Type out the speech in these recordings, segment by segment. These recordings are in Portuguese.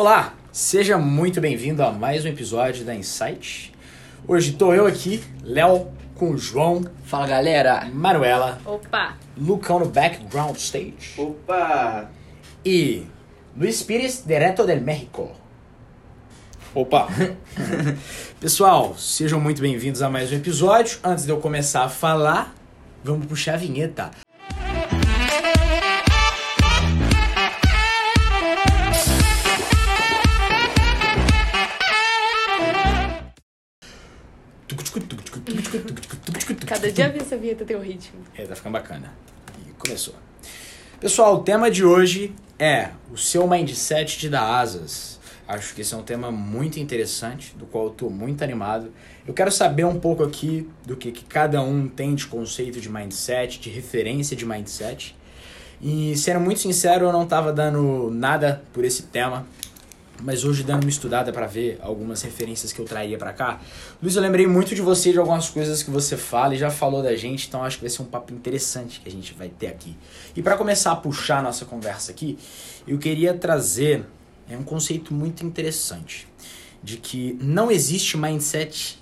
Olá, seja muito bem-vindo a mais um episódio da Insight. Hoje estou eu aqui, Léo, com o João, Fala galera! Manuela, Opa! Lucão no background stage Opa! e Luiz Pires, direto del México. Opa! Pessoal, sejam muito bem-vindos a mais um episódio. Antes de eu começar a falar, vamos puxar a vinheta. Cada dia essa vinheta tem um ritmo. É, tá ficando bacana. E começou. Pessoal, o tema de hoje é o seu mindset te dá asas. Acho que esse é um tema muito interessante, do qual eu tô muito animado. Eu quero saber um pouco aqui do que, que cada um tem de conceito de mindset, de referência de mindset. E sendo muito sincero, eu não tava dando nada por esse tema, mas hoje dando uma estudada para ver algumas referências que eu traria para cá. Luiz, eu lembrei muito de você de algumas coisas que você fala e já falou da gente, então acho que vai ser um papo interessante que a gente vai ter aqui. E para começar a puxar a nossa conversa aqui, eu queria trazer é um conceito muito interessante de que não existe mindset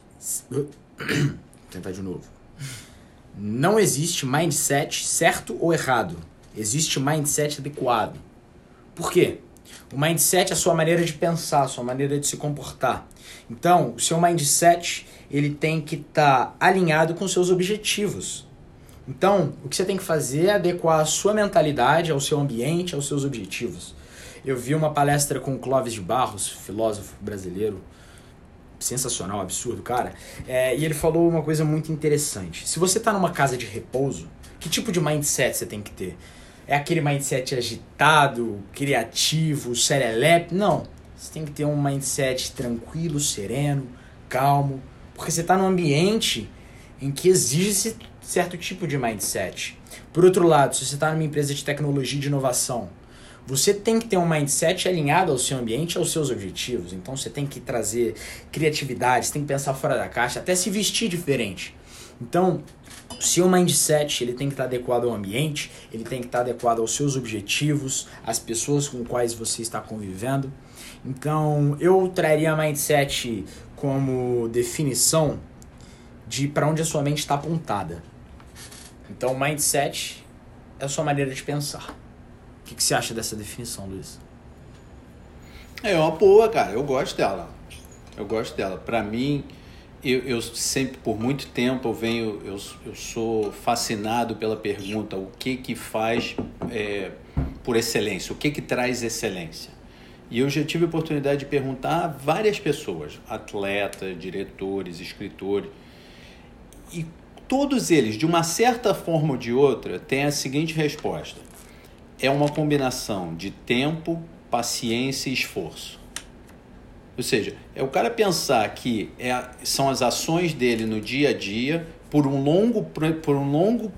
Vou tentar de novo. Não existe mindset certo ou errado. Existe mindset adequado. Por quê? O mindset é a sua maneira de pensar, a sua maneira de se comportar. Então, o seu mindset, ele tem que estar tá alinhado com seus objetivos. Então, o que você tem que fazer é adequar a sua mentalidade ao seu ambiente, aos seus objetivos. Eu vi uma palestra com o Clóvis de Barros, filósofo brasileiro, sensacional, absurdo, cara. É, e ele falou uma coisa muito interessante. Se você está numa casa de repouso, que tipo de mindset você tem que ter? É aquele mindset agitado, criativo, serelepe? Não. Você tem que ter um mindset tranquilo, sereno, calmo, porque você está num ambiente em que exige esse certo tipo de mindset. Por outro lado, se você está numa empresa de tecnologia e de inovação, você tem que ter um mindset alinhado ao seu ambiente, aos seus objetivos. Então você tem que trazer criatividade, você tem que pensar fora da caixa, até se vestir diferente. Então, o seu mindset ele tem que estar adequado ao ambiente, ele tem que estar adequado aos seus objetivos, às pessoas com quais você está convivendo. Então, eu traria mindset como definição de para onde a sua mente está apontada. Então, mindset é a sua maneira de pensar. O que, que você acha dessa definição, Luiz? É uma boa, cara. Eu gosto dela. Eu gosto dela. Para mim, eu, eu, sempre, por muito tempo, eu venho, eu, eu sou fascinado pela pergunta: o que que faz é, por excelência? O que que traz excelência? E eu já tive a oportunidade de perguntar a várias pessoas, atletas, diretores, escritores, e todos eles, de uma certa forma ou de outra, têm a seguinte resposta: é uma combinação de tempo, paciência e esforço. Ou seja, é o cara pensar que é, são as ações dele no dia a dia por um longo, por um longo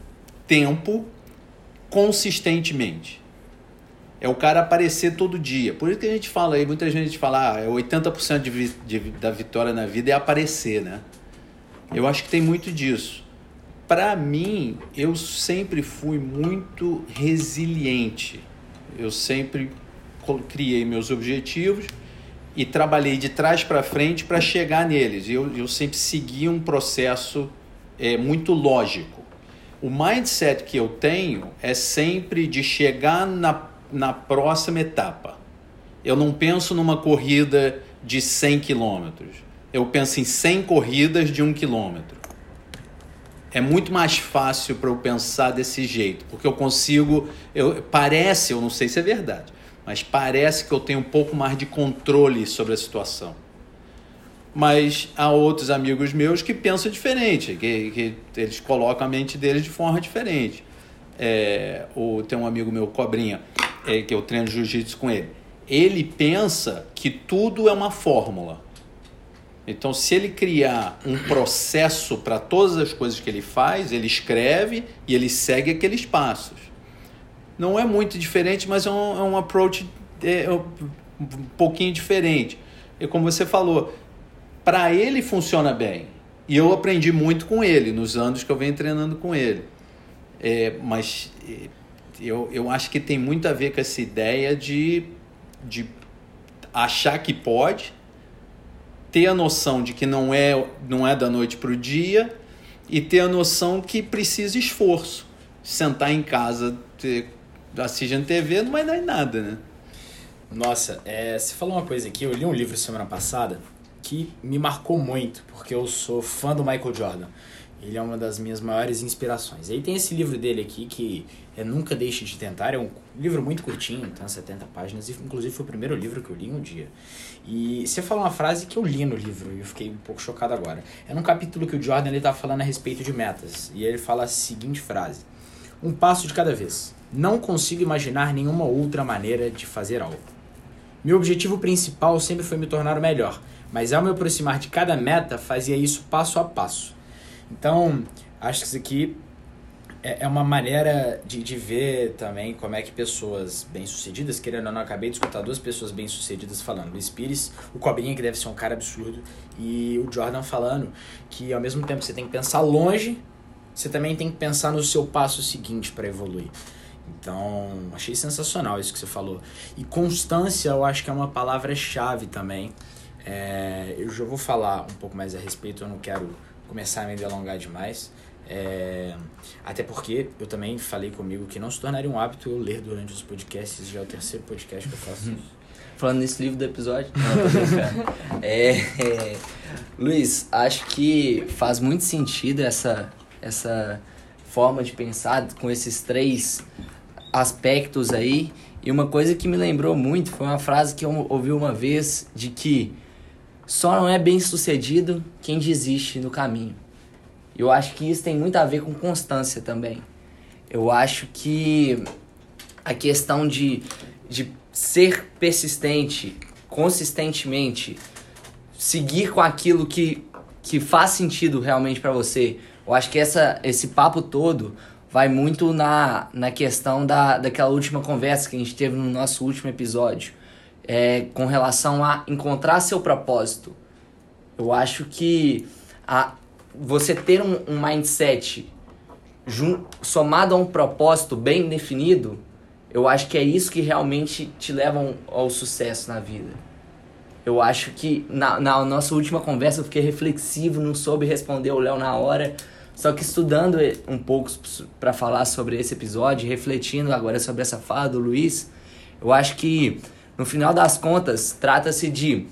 tempo, consistentemente. É o cara aparecer todo dia. Por isso que a gente fala aí, muita gente fala, ah, 80% de, de, da vitória na vida é aparecer, né? Eu acho que tem muito disso para mim, eu sempre fui muito resiliente. Eu sempre criei meus objetivos e trabalhei de trás para frente para chegar neles. Eu, eu sempre segui um processo é, muito lógico. O mindset que eu tenho é sempre de chegar na, na próxima etapa. Eu não penso numa corrida de 100 quilômetros. Eu penso em 100 corridas de 1 quilômetro é muito mais fácil para eu pensar desse jeito, porque eu consigo, eu, parece, eu não sei se é verdade, mas parece que eu tenho um pouco mais de controle sobre a situação. Mas há outros amigos meus que pensam diferente, que, que eles colocam a mente deles de forma diferente. É, ou tem um amigo meu, Cobrinha, é, que eu treino jiu-jitsu com ele. Ele pensa que tudo é uma fórmula então, se ele criar um processo para todas as coisas que ele faz, ele escreve e ele segue aqueles passos. Não é muito diferente, mas é um, é um approach é, um pouquinho diferente. E como você falou, para ele funciona bem. E eu aprendi muito com ele nos anos que eu venho treinando com ele. É, mas é, eu, eu acho que tem muito a ver com essa ideia de, de achar que pode, ter a noção de que não é, não é da noite para o dia e ter a noção que precisa esforço. Sentar em casa, ter, assistindo TV não vai dar em nada, né? Nossa, é, você falou uma coisa aqui, eu li um livro semana passada que me marcou muito, porque eu sou fã do Michael Jordan. Ele é uma das minhas maiores inspirações. E aí tem esse livro dele aqui que é Nunca Deixe de Tentar. É um livro muito curtinho, tem 70 páginas. E, inclusive foi o primeiro livro que eu li um dia. E você falou uma frase que eu li no livro e eu fiquei um pouco chocado agora. É num capítulo que o Jordan ele tá falando a respeito de metas. E ele fala a seguinte frase: Um passo de cada vez. Não consigo imaginar nenhuma outra maneira de fazer algo. Meu objetivo principal sempre foi me tornar o melhor, mas ao me aproximar de cada meta, fazia isso passo a passo. Então, acho que isso aqui é, é uma maneira de, de ver também como é que pessoas bem-sucedidas, querendo ou não, acabei de escutar duas pessoas bem-sucedidas falando. Luiz Pires, o Cobrinha, que deve ser um cara absurdo, e o Jordan falando que ao mesmo tempo você tem que pensar longe, você também tem que pensar no seu passo seguinte para evoluir. Então, achei sensacional isso que você falou. E constância, eu acho que é uma palavra-chave também. É, eu já vou falar um pouco mais a respeito, eu não quero começar a me delongar demais. É, até porque eu também falei comigo que não se tornaria um hábito eu ler durante os podcasts, já é o terceiro podcast que eu faço isso. Falando nesse livro do episódio. Não, é, é, Luiz, acho que faz muito sentido essa, essa forma de pensar com esses três aspectos aí. E uma coisa que me lembrou muito foi uma frase que eu ouvi uma vez de que só não é bem sucedido quem desiste no caminho. Eu acho que isso tem muito a ver com constância também. Eu acho que a questão de, de ser persistente, consistentemente, seguir com aquilo que, que faz sentido realmente para você. Eu acho que essa, esse papo todo vai muito na, na questão da, daquela última conversa que a gente teve no nosso último episódio é, com relação a encontrar seu propósito. Eu acho que a, você ter um, um mindset jun, somado a um propósito bem definido, eu acho que é isso que realmente te leva ao sucesso na vida. Eu acho que na, na nossa última conversa eu fiquei reflexivo, não soube responder o Léo na hora. Só que estudando um pouco para falar sobre esse episódio, refletindo agora sobre essa fala do Luiz, eu acho que no final das contas, trata-se de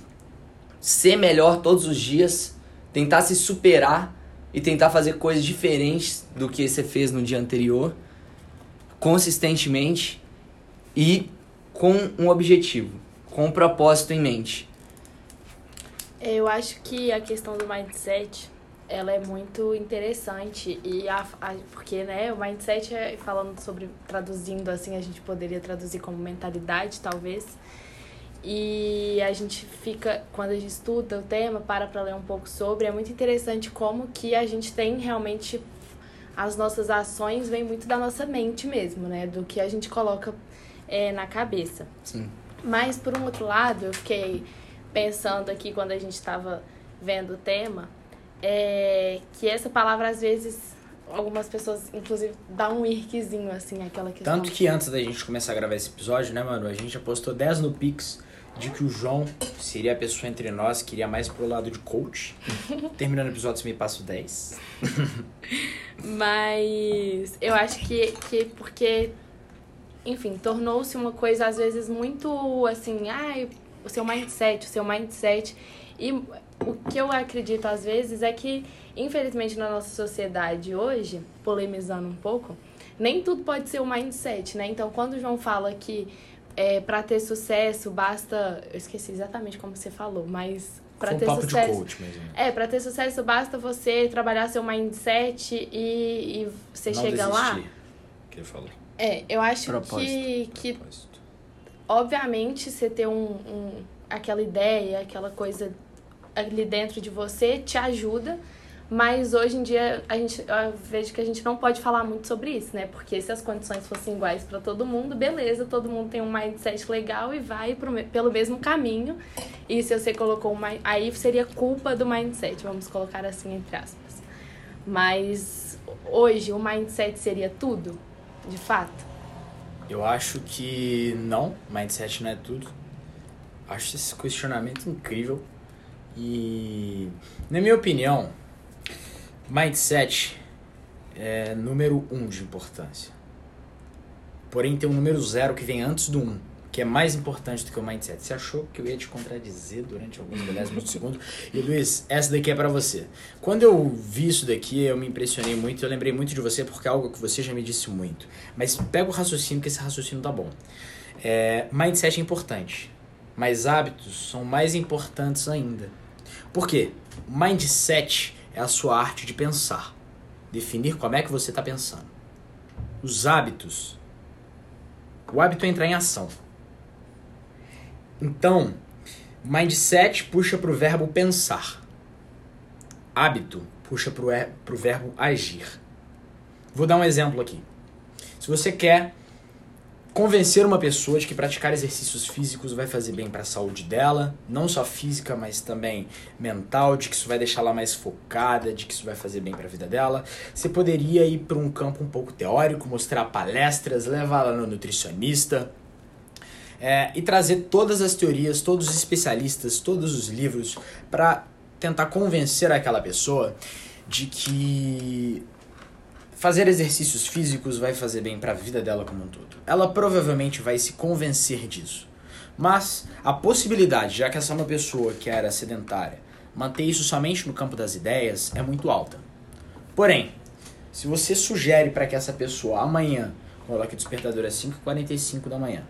ser melhor todos os dias, tentar se superar e tentar fazer coisas diferentes do que você fez no dia anterior, consistentemente e com um objetivo, com um propósito em mente. Eu acho que a questão do mindset ela é muito interessante e a, a, porque né o mindset é, falando sobre traduzindo assim a gente poderia traduzir como mentalidade talvez. E a gente fica quando a gente estuda o tema para para ler um pouco sobre é muito interessante como que a gente tem realmente as nossas ações vêm muito da nossa mente mesmo né do que a gente coloca é, na cabeça. Sim. Mas por um outro lado eu fiquei pensando aqui quando a gente estava vendo o tema é, que essa palavra às vezes algumas pessoas inclusive dá um irquezinho assim aquela questão. Tanto que antes da gente começar a gravar esse episódio, né, mano, a gente apostou 10 no Pix de que o João seria a pessoa entre nós que iria mais pro lado de coach. Terminando o episódio, você me passa o 10. Mas eu acho que, que porque, enfim, tornou-se uma coisa às vezes muito assim, ai, o seu mindset, o seu mindset. E o que eu acredito às vezes é que, infelizmente, na nossa sociedade hoje, polemizando um pouco, nem tudo pode ser o mindset, né? Então, quando o João fala que é, para ter sucesso basta. Eu esqueci exatamente como você falou, mas para um ter papo sucesso. de coach mesmo. né? É, para ter sucesso basta você trabalhar seu mindset e, e você Não chega lá. desistir, Que ele falou. É, eu acho Propósito. que, que Propósito. obviamente você ter um, um, aquela ideia, aquela coisa ali dentro de você te ajuda, mas hoje em dia a gente, eu vejo que a gente não pode falar muito sobre isso, né? Porque se as condições fossem iguais para todo mundo, beleza, todo mundo tem um mindset legal e vai pro, pelo mesmo caminho. E se você colocou uma. Aí seria culpa do mindset, vamos colocar assim entre aspas. Mas hoje o mindset seria tudo, de fato. Eu acho que não, mindset não é tudo. Acho esse questionamento incrível. E, na minha opinião, mindset é número um de importância. Porém, tem um número zero que vem antes do um, que é mais importante do que o mindset. Você achou que eu ia te contradizer durante alguns milésimos segundos? E Luiz, essa daqui é para você. Quando eu vi isso daqui, eu me impressionei muito, eu lembrei muito de você porque é algo que você já me disse muito. Mas pega o raciocínio, que esse raciocínio tá bom. É, mindset é importante, mas hábitos são mais importantes ainda. Por quê? Mindset é a sua arte de pensar. Definir como é que você está pensando. Os hábitos. O hábito é entrar em ação. Então, mindset puxa para o verbo pensar. Hábito puxa para o verbo agir. Vou dar um exemplo aqui. Se você quer convencer uma pessoa de que praticar exercícios físicos vai fazer bem para a saúde dela, não só física, mas também mental, de que isso vai deixar ela mais focada, de que isso vai fazer bem para a vida dela. Você poderia ir para um campo um pouco teórico, mostrar palestras, levar ela no nutricionista, é, e trazer todas as teorias, todos os especialistas, todos os livros para tentar convencer aquela pessoa de que fazer exercícios físicos vai fazer bem para a vida dela como um todo. Ela provavelmente vai se convencer disso. Mas a possibilidade, já que essa é uma pessoa que era sedentária, manter isso somente no campo das ideias é muito alta. Porém, se você sugere para que essa pessoa amanhã coloque o despertador às 5h45 da manhã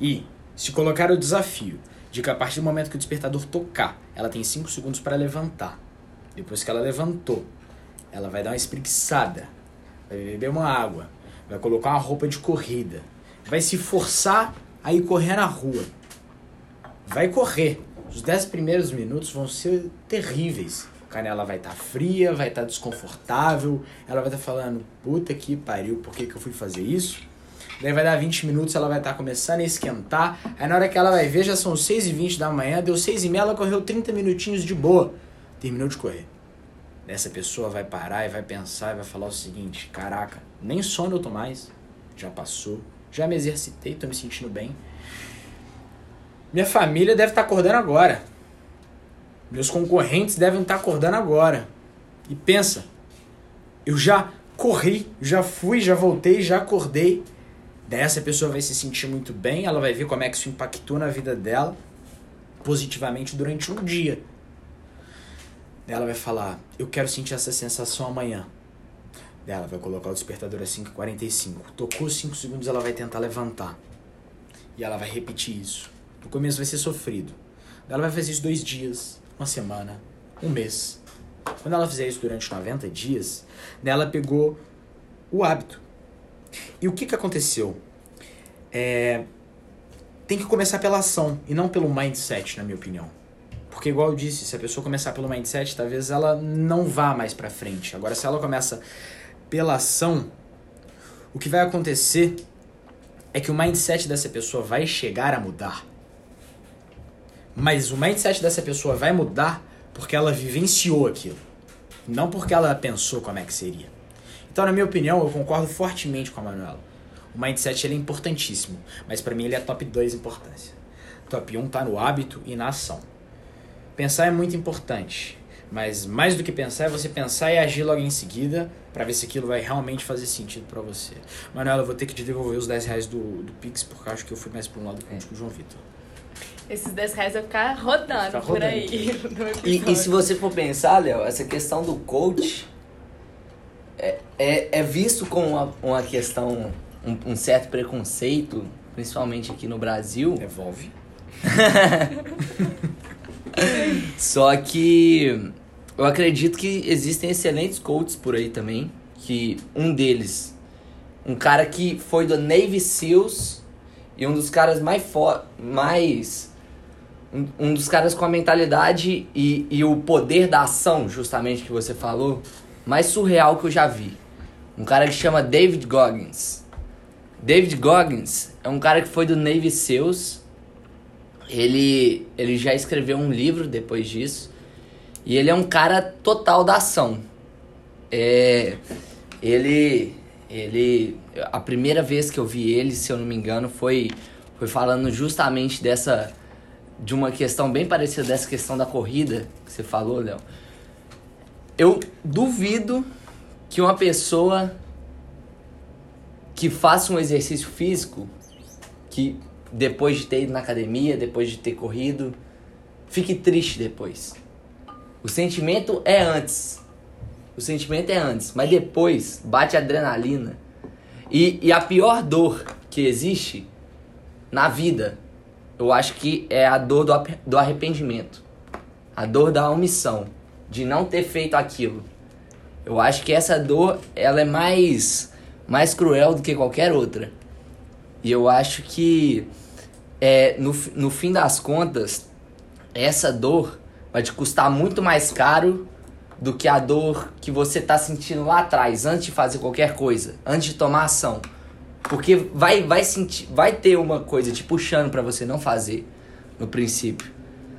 e se colocar o desafio de que a partir do momento que o despertador tocar, ela tem 5 segundos para levantar. Depois que ela levantou, ela vai dar uma espreguiçada vai beber uma água, vai colocar uma roupa de corrida, vai se forçar a ir correr na rua. Vai correr. Os 10 primeiros minutos vão ser terríveis. A canela vai estar tá fria, vai estar tá desconfortável, ela vai estar tá falando, puta que pariu, por que, que eu fui fazer isso? Daí vai dar 20 minutos, ela vai estar tá começando a esquentar. Aí na hora que ela vai ver, já são 6 e 20 da manhã, deu 6 e meia, ela correu 30 minutinhos de boa. Terminou de correr. Essa pessoa vai parar e vai pensar e vai falar o seguinte: caraca, nem sono eu tô mais, já passou, já me exercitei, tô me sentindo bem. Minha família deve estar tá acordando agora. Meus concorrentes devem estar tá acordando agora. E pensa, eu já corri, já fui, já voltei, já acordei. Daí essa pessoa vai se sentir muito bem, ela vai ver como é que isso impactou na vida dela positivamente durante um dia. Ela vai falar, eu quero sentir essa sensação amanhã. Ela vai colocar o despertador às 5h45. Tocou 5 segundos, ela vai tentar levantar. E ela vai repetir isso. No começo vai ser sofrido. Ela vai fazer isso dois dias, uma semana, um mês. Quando ela fizer isso durante 90 dias, ela pegou o hábito. E o que, que aconteceu? É, tem que começar pela ação e não pelo mindset, na minha opinião. Porque, igual eu disse, se a pessoa começar pelo mindset, talvez ela não vá mais para frente. Agora, se ela começa pela ação, o que vai acontecer é que o mindset dessa pessoa vai chegar a mudar. Mas o mindset dessa pessoa vai mudar porque ela vivenciou aquilo. Não porque ela pensou como é que seria. Então, na minha opinião, eu concordo fortemente com a Manuela. O mindset ele é importantíssimo, mas para mim ele é top 2 importância. Top 1 tá no hábito e na ação. Pensar é muito importante, mas mais do que pensar é você pensar e agir logo em seguida para ver se aquilo vai realmente fazer sentido para você. Manuela, eu vou ter que te devolver os 10 reais do, do Pix porque acho que eu fui mais para um lado que o João Vitor. Esses 10 reais vai ficar rodando, ficar por aí. E, e, se você for pensar, Léo, essa questão do coach é, é, é visto como uma, uma questão, um, um certo preconceito, principalmente aqui no Brasil. Devolve. Só que eu acredito que existem excelentes coaches por aí também. Que um deles, um cara que foi do Navy SEALs e um dos caras mais mais um, dos caras com a mentalidade e, e o poder da ação, justamente que você falou, mais surreal que eu já vi. Um cara que chama David Goggins. David Goggins é um cara que foi do Navy SEALs ele, ele já escreveu um livro depois disso. E ele é um cara total da ação. É, ele, ele, a primeira vez que eu vi ele, se eu não me engano, foi, foi falando justamente dessa, de uma questão bem parecida dessa questão da corrida que você falou, Léo. Eu duvido que uma pessoa que faça um exercício físico, que depois de ter ido na academia, depois de ter corrido, fique triste depois. O sentimento é antes. O sentimento é antes, mas depois bate adrenalina. E, e a pior dor que existe na vida, eu acho que é a dor do, do arrependimento. A dor da omissão, de não ter feito aquilo. Eu acho que essa dor, ela é mais, mais cruel do que qualquer outra. E eu acho que, é, no, no fim das contas, essa dor vai te custar muito mais caro do que a dor que você está sentindo lá atrás, antes de fazer qualquer coisa, antes de tomar ação. Porque vai, vai, sentir, vai ter uma coisa te puxando para você não fazer, no princípio.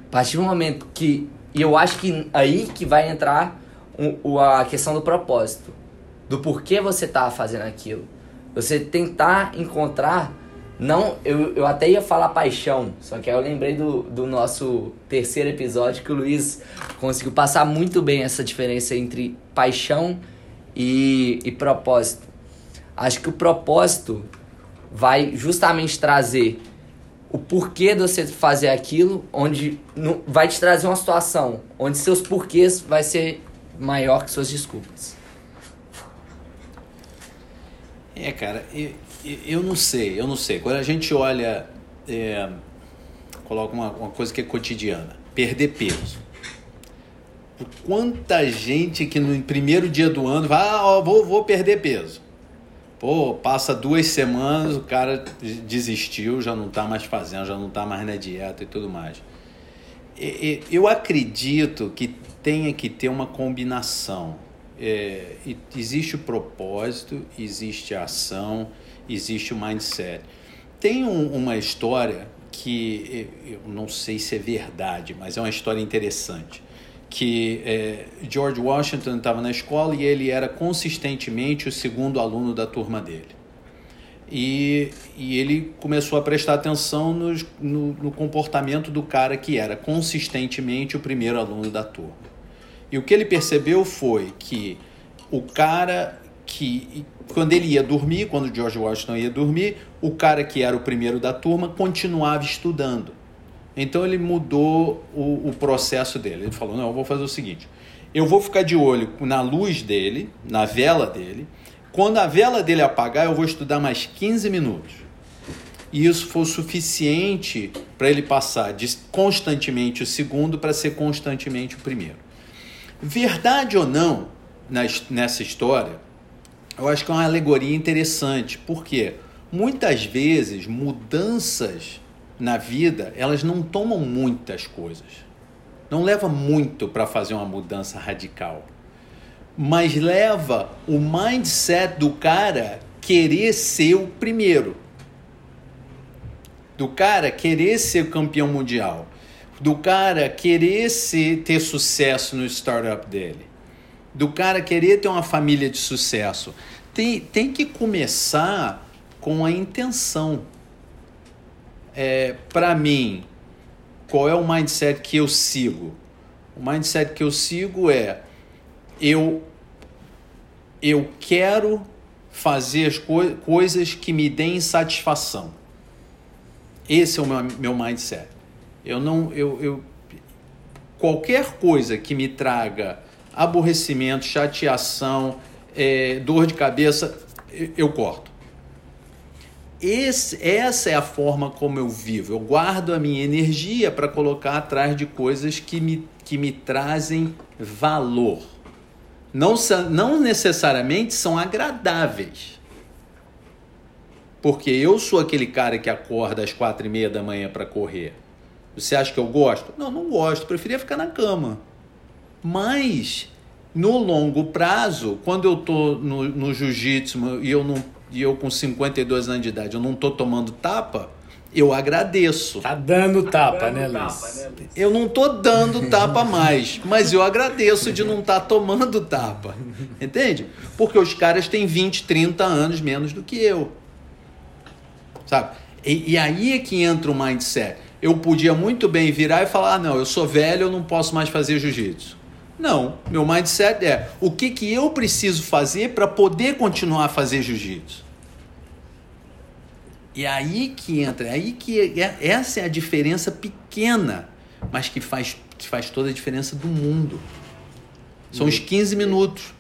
A partir do momento que. E eu acho que aí que vai entrar um, a questão do propósito. Do porquê você tá fazendo aquilo. Você tentar encontrar não, eu, eu até ia falar paixão, só que aí eu lembrei do, do nosso terceiro episódio que o Luiz conseguiu passar muito bem essa diferença entre paixão e, e propósito. Acho que o propósito vai justamente trazer o porquê de você fazer aquilo, onde no, vai te trazer uma situação onde seus porquês vai ser maior que suas desculpas. É, cara, não sei, eu não sei. Quando a gente olha, é, coloca uma, uma coisa que é cotidiana, perder peso. Quanta gente que no primeiro dia do ano vai, ah, ó, vou, vou perder peso. Pô, passa duas semanas, o cara desistiu, já não está mais fazendo, já não está mais na dieta e tudo mais. Eu acredito que tenha que ter uma combinação. É, existe o propósito, existe a ação, existe o mindset. Tem um, uma história que eu não sei se é verdade, mas é uma história interessante. Que é, George Washington estava na escola e ele era consistentemente o segundo aluno da turma dele. E, e ele começou a prestar atenção nos, no, no comportamento do cara que era consistentemente o primeiro aluno da turma. E o que ele percebeu foi que o cara que quando ele ia dormir, quando George Washington ia dormir, o cara que era o primeiro da turma continuava estudando. Então ele mudou o, o processo dele. Ele falou: não, eu vou fazer o seguinte: eu vou ficar de olho na luz dele, na vela dele. Quando a vela dele apagar, eu vou estudar mais 15 minutos. E isso foi suficiente para ele passar de constantemente o segundo para ser constantemente o primeiro. Verdade ou não, nessa história, eu acho que é uma alegoria interessante, porque muitas vezes mudanças na vida, elas não tomam muitas coisas. Não leva muito para fazer uma mudança radical. Mas leva o mindset do cara querer ser o primeiro. Do cara querer ser campeão mundial. Do cara querer ser, ter sucesso no startup dele do cara querer ter uma família de sucesso. Tem, tem que começar com a intenção. É, Para mim, qual é o mindset que eu sigo? O mindset que eu sigo é eu eu quero fazer as co coisas que me deem satisfação. Esse é o meu, meu mindset. Eu não eu, eu qualquer coisa que me traga aborrecimento, chateação, é, dor de cabeça, eu corto. Esse, essa é a forma como eu vivo. Eu guardo a minha energia para colocar atrás de coisas que me, que me trazem valor. Não, não necessariamente são agradáveis. Porque eu sou aquele cara que acorda às quatro e meia da manhã para correr. Você acha que eu gosto? Não, não gosto. Preferia ficar na cama. Mas no longo prazo, quando eu tô no, no jiu-jitsu e eu não e eu com 52 anos de idade, eu não tô tomando tapa, eu agradeço. Tá dando tapa, tá dando né, Luiz? Tapa, né, Luiz? Eu não tô dando tapa mais, mas eu agradeço de não estar tá tomando tapa. Entende? Porque os caras têm 20, 30 anos menos do que eu. Sabe? E, e aí é que entra o mindset. eu podia muito bem virar e falar: ah, não, eu sou velho, eu não posso mais fazer jiu-jitsu. Não, meu mindset é o que, que eu preciso fazer para poder continuar a fazer jiu-jitsu. E aí que entra, aí que é, essa é a diferença pequena, mas que faz, que faz toda a diferença do mundo. São os 15 minutos.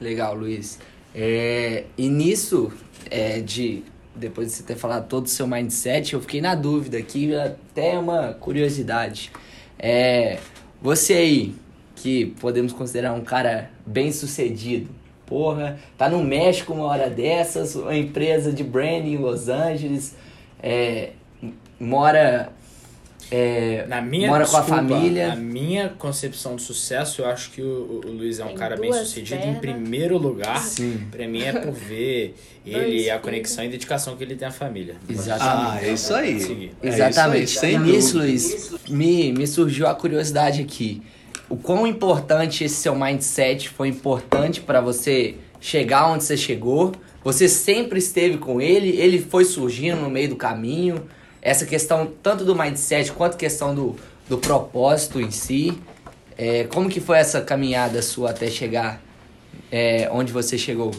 Legal, Luiz. É, e nisso, é, de depois de você ter falado todo o seu mindset, eu fiquei na dúvida aqui, até uma curiosidade. É, você aí, que podemos considerar um cara bem sucedido, porra, tá no México uma hora dessas, uma empresa de branding em Los Angeles, é, mora é, na minha, mora desculpa, com a família. Na minha concepção de sucesso, eu acho que o, o Luiz é um Tem cara bem sucedido pernas. em primeiro lugar. Sim. Pra mim é por ver ele, a conexão e dedicação que ele tem à família. Exatamente. Ah, é isso aí. É Exatamente. isso aí, sem e nisso, dúvida. Luiz, me, me surgiu a curiosidade aqui. O quão importante esse seu mindset foi importante para você chegar onde você chegou? Você sempre esteve com ele? Ele foi surgindo no meio do caminho? Essa questão tanto do mindset quanto questão do, do propósito em si. É, como que foi essa caminhada sua até chegar é, onde você chegou?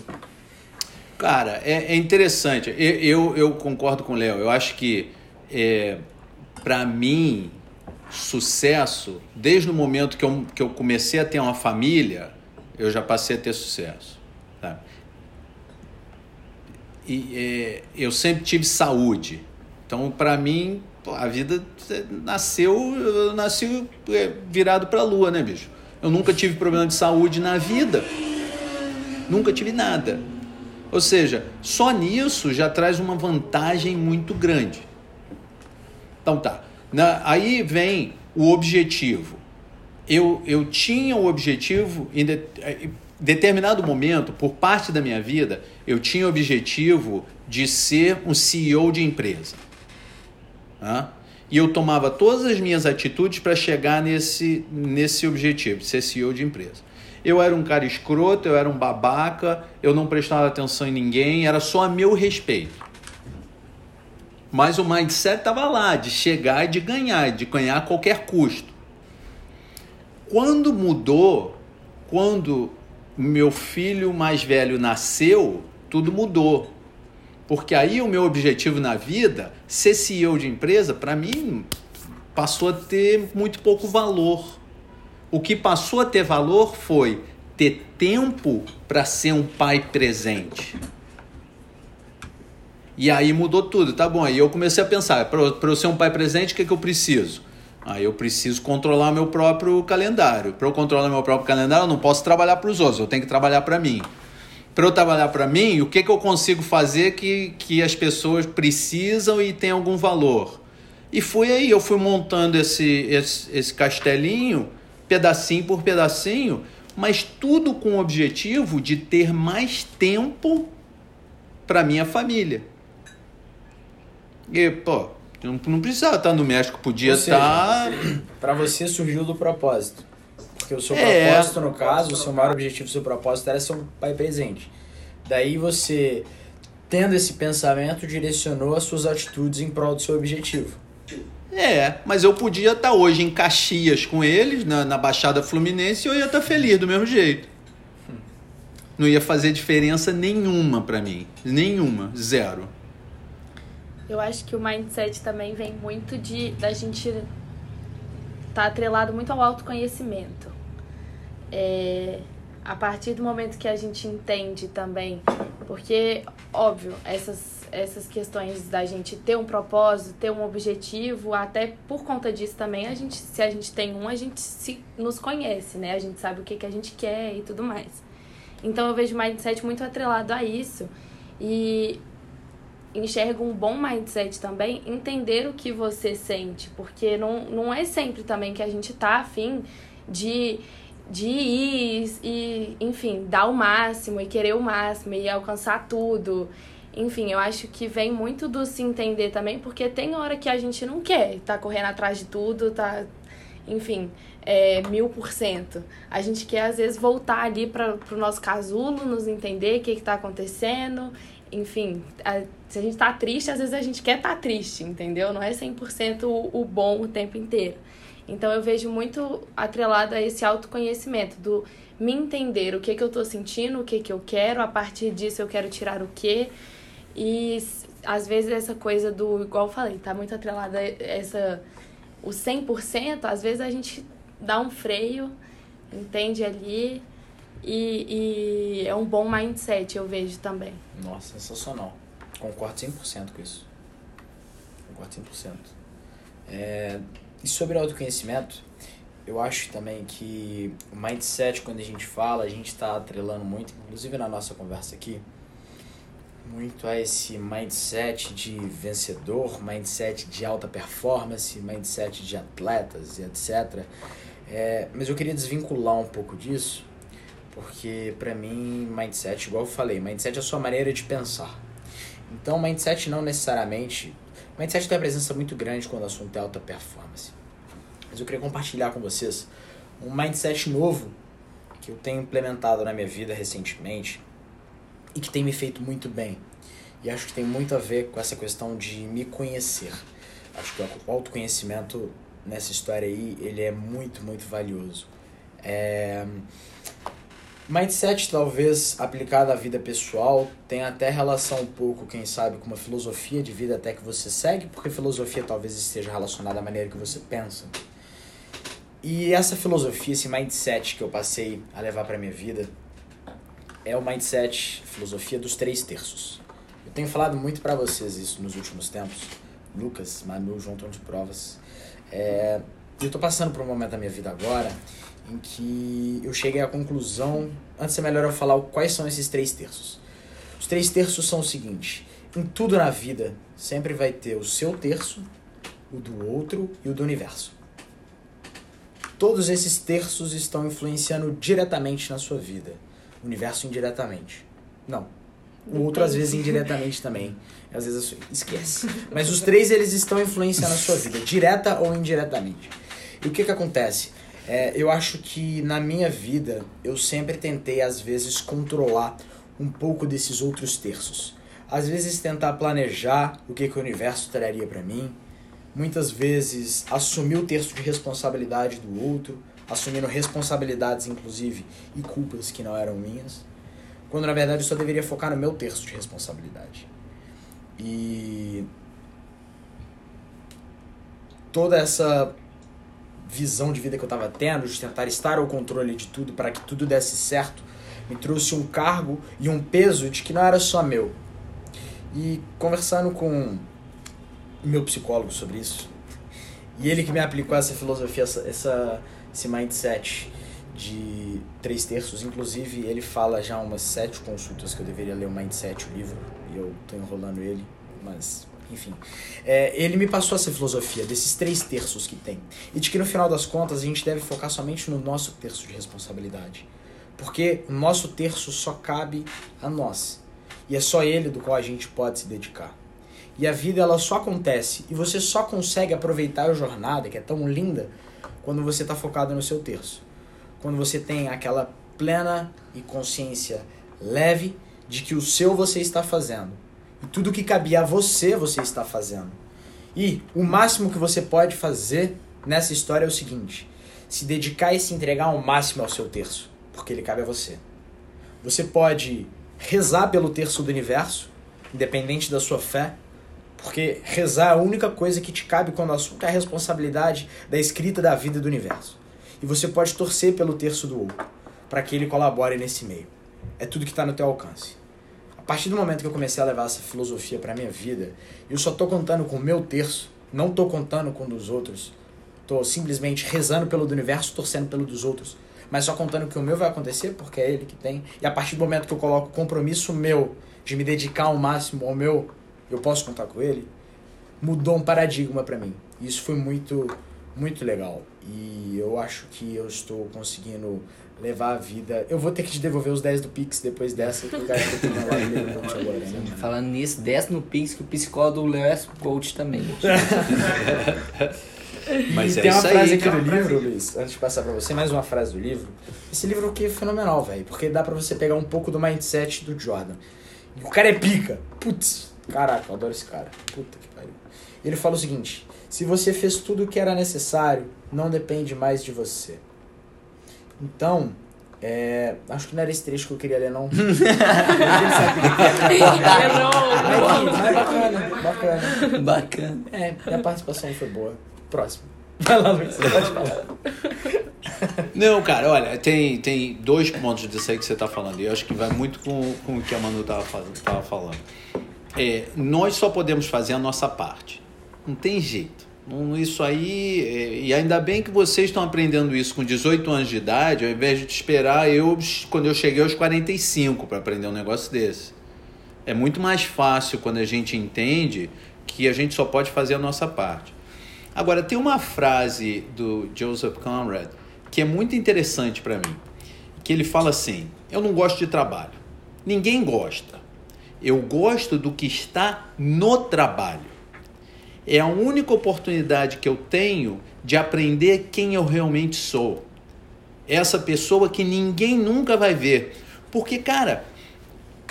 Cara, é, é interessante. Eu, eu, eu concordo com o Léo. Eu acho que, é, para mim, sucesso, desde o momento que eu, que eu comecei a ter uma família, eu já passei a ter sucesso. sabe? E é, eu sempre tive saúde. Então, para mim, a vida é, nasceu, eu nasci é, virado para a lua, né, bicho? Eu nunca tive problema de saúde na vida. Nunca tive nada. Ou seja, só nisso já traz uma vantagem muito grande. Então tá. Na- aí vem o objetivo. Eu, eu tinha o objetivo, em de- em determinado momento, por parte da minha vida, eu tinha o objetivo de ser um CEO de empresa. Hã? E eu tomava todas as minhas atitudes para chegar nesse, nesse objetivo, ser CEO de empresa. Eu era um cara escroto, eu era um babaca, eu não prestava atenção em ninguém, era só a meu respeito. Mas o mindset estava lá, de chegar e de ganhar, de ganhar a qualquer custo. Quando mudou, quando meu filho mais velho nasceu, tudo mudou. Porque aí o meu objetivo na vida, ser CEO de empresa, para mim, passou a ter muito pouco valor. O que passou a ter valor foi ter tempo para ser um pai presente. E aí mudou tudo, tá bom? Aí eu comecei a pensar, para eu ser um pai presente, o que, que eu preciso? Aí eu preciso controlar meu próprio calendário. Para eu controlar meu próprio calendário, eu não posso trabalhar para os outros, eu tenho que trabalhar para mim. Para eu trabalhar para mim, o que, que eu consigo fazer que, que as pessoas precisam e tem algum valor? E foi aí, eu fui montando esse, esse, esse castelinho, pedacinho por pedacinho, mas tudo com o objetivo de ter mais tempo para minha família. E, pô, não, não precisava estar no México, podia seja, estar. Pra você surgiu do propósito. Porque o seu É. propósito, no caso, o seu maior objetivo, o seu propósito era ser um pai presente. Daí você, tendo esse pensamento, direcionou as suas atitudes em prol do seu objetivo. É, mas eu podia estar hoje em Caxias com eles, na, na Baixada Fluminense, e eu ia estar feliz do mesmo jeito. Não ia fazer diferença nenhuma para mim. Nenhuma. Zero. Eu acho que o mindset também vem muito de da gente tá atrelado muito ao autoconhecimento. É, a partir do momento que a gente entende também, porque óbvio, essas essas questões da gente ter um propósito, ter um objetivo, até por conta disso também, a gente se a gente tem um, a gente se nos conhece, né? A gente sabe o que que a gente quer e tudo mais. Então eu vejo o mindset muito atrelado a isso. E enxerga um bom mindset também, entender o que você sente, porque não, não é sempre também que a gente tá afim de, de ir e, enfim, dar o máximo e querer o máximo e alcançar tudo. Enfim, eu acho que vem muito do se entender também, porque tem hora que a gente não quer tá correndo atrás de tudo, tá, enfim, é, mil por cento. A gente quer, às vezes, voltar ali para o nosso casulo, nos entender o que está acontecendo, enfim, a, se a gente tá triste, às vezes a gente quer estar tá triste, entendeu? Não é 100% o, o bom o tempo inteiro. Então eu vejo muito atrelado a esse autoconhecimento do me entender o que que eu tô sentindo, o que que eu quero, a partir disso eu quero tirar o quê. E às vezes essa coisa do, igual eu falei, tá muito atrelada essa o 100%, às vezes a gente dá um freio, entende ali e, e é um bom mindset, eu vejo também. Nossa, sensacional. Concordo 100% com isso. Concordo 100%. É, e sobre autoconhecimento, eu acho também que o mindset, quando a gente fala, a gente está atrelando muito, inclusive na nossa conversa aqui, muito a esse mindset de vencedor, mindset de alta performance, mindset de atletas e etc. É, mas eu queria desvincular um pouco disso, porque para mim, mindset, igual eu falei, mindset é a sua maneira de pensar. Então, mindset não necessariamente. Mindset tem uma presença muito grande quando o assunto é alta performance. Mas eu queria compartilhar com vocês um mindset novo que eu tenho implementado na minha vida recentemente e que tem me feito muito bem. E acho que tem muito a ver com essa questão de me conhecer. Acho que o autoconhecimento nessa história aí, ele é muito, muito valioso. É... Mindset, talvez, aplicado à vida pessoal, tem até relação um pouco, quem sabe, com uma filosofia de vida até que você segue, porque filosofia talvez esteja relacionada à maneira que você pensa. E essa filosofia, esse mindset que eu passei a levar para minha vida, é o mindset, filosofia dos três terços. Eu tenho falado muito para vocês isso nos últimos tempos. Lucas, Manu, João estão de provas. É, eu estou passando por um momento da minha vida agora em que eu cheguei à conclusão, antes é melhor eu falar quais são esses três terços. Os três terços são o seguinte: em tudo na vida sempre vai ter o seu terço, o do outro e o do universo. Todos esses terços estão influenciando diretamente na sua vida o universo indiretamente. Não. O outro, às vezes, indiretamente também. Às vezes, esquece. Mas os três, eles estão influenciando a sua vida, direta ou indiretamente. E o que que acontece? É, eu acho que na minha vida, eu sempre tentei, às vezes, controlar um pouco desses outros terços. Às vezes, tentar planejar o que, que o universo traria para mim. Muitas vezes, assumir o terço de responsabilidade do outro assumindo responsabilidades, inclusive, e culpas que não eram minhas, quando na verdade eu só deveria focar no meu terço de responsabilidade. E toda essa visão de vida que eu estava tendo, de tentar estar ao controle de tudo para que tudo desse certo, me trouxe um cargo e um peso de que não era só meu. E conversando com meu psicólogo sobre isso, e ele que me aplicou essa filosofia, essa, essa esse mindset de três terços. Inclusive, ele fala já umas sete consultas que eu deveria ler o Mindset, o livro, e eu tô enrolando ele, mas enfim. É, ele me passou essa filosofia desses três terços que tem. E de que no final das contas a gente deve focar somente no nosso terço de responsabilidade. Porque o nosso terço só cabe a nós. E é só ele do qual a gente pode se dedicar. E a vida ela só acontece e você só consegue aproveitar a jornada, que é tão linda, quando você está focado no seu terço. Quando você tem aquela plena e consciência leve de que o seu você está fazendo. E tudo que cabia a você, você está fazendo. E o máximo que você pode fazer nessa história é o seguinte: se dedicar e se entregar ao máximo ao seu terço, porque ele cabe a você. Você pode rezar pelo terço do universo, independente da sua fé, porque rezar é a única coisa que te cabe quando o assunto é a responsabilidade da escrita da vida do universo. E você pode torcer pelo terço do outro, para que ele colabore nesse meio. É tudo que está no teu alcance. Partir do momento que eu comecei a levar essa filosofia para minha vida, eu só tô contando com o meu terço, não tô contando com o dos outros. Tô simplesmente rezando pelo do universo, torcendo pelo dos outros, mas só contando que o meu vai acontecer porque é ele que tem. E a partir do momento que eu coloco compromisso meu de me dedicar ao máximo ao meu eu posso contar com ele, mudou um paradigma para mim. Isso foi muito, muito legal. E eu acho que eu estou conseguindo levar a vida. Eu vou ter que te devolver os 10 do Pix depois dessa, que o cara que eu lá agora, né? Falando nisso, 10 no Pix, que o psicólogo do Léo é coach também. Mas e é tem uma frase aí, aqui do livro, Luiz, antes de passar pra você, mais uma frase do livro. Esse livro aqui é fenomenal, velho, porque dá pra você pegar um pouco do mindset do Jordan O cara é pica. Putz, caraca, eu adoro esse cara. Puta que pariu. Ele fala o seguinte: se você fez tudo o que era necessário, não depende mais de você. Então, é, acho que não era esse trecho que eu queria ler, não. Errou. Mas, mas bacana, bacana. Bacana. É, minha participação foi boa. Próximo. Vai lá, Luiz, você pode falar. Não, cara, olha, tem, tem dois pontos disso aí que você está falando. E eu acho que vai muito com, com o que a Manu estava tava falando. É, nós só podemos fazer a nossa parte. Não tem jeito. Isso aí. é, e ainda bem que vocês estão aprendendo isso com 18 anos de idade, ao invés de te esperar eu quando eu cheguei aos 45 para aprender um negócio desse. É muito mais fácil quando a gente entende que a gente só pode fazer a nossa parte. Agora, tem uma frase do Joseph Conrad que é muito interessante para mim. Que ele fala assim: Eu não gosto de trabalho. Ninguém gosta. Eu gosto do que está no trabalho. É a única oportunidade que eu tenho de aprender quem eu realmente sou. Essa pessoa que ninguém nunca vai ver. Porque, cara,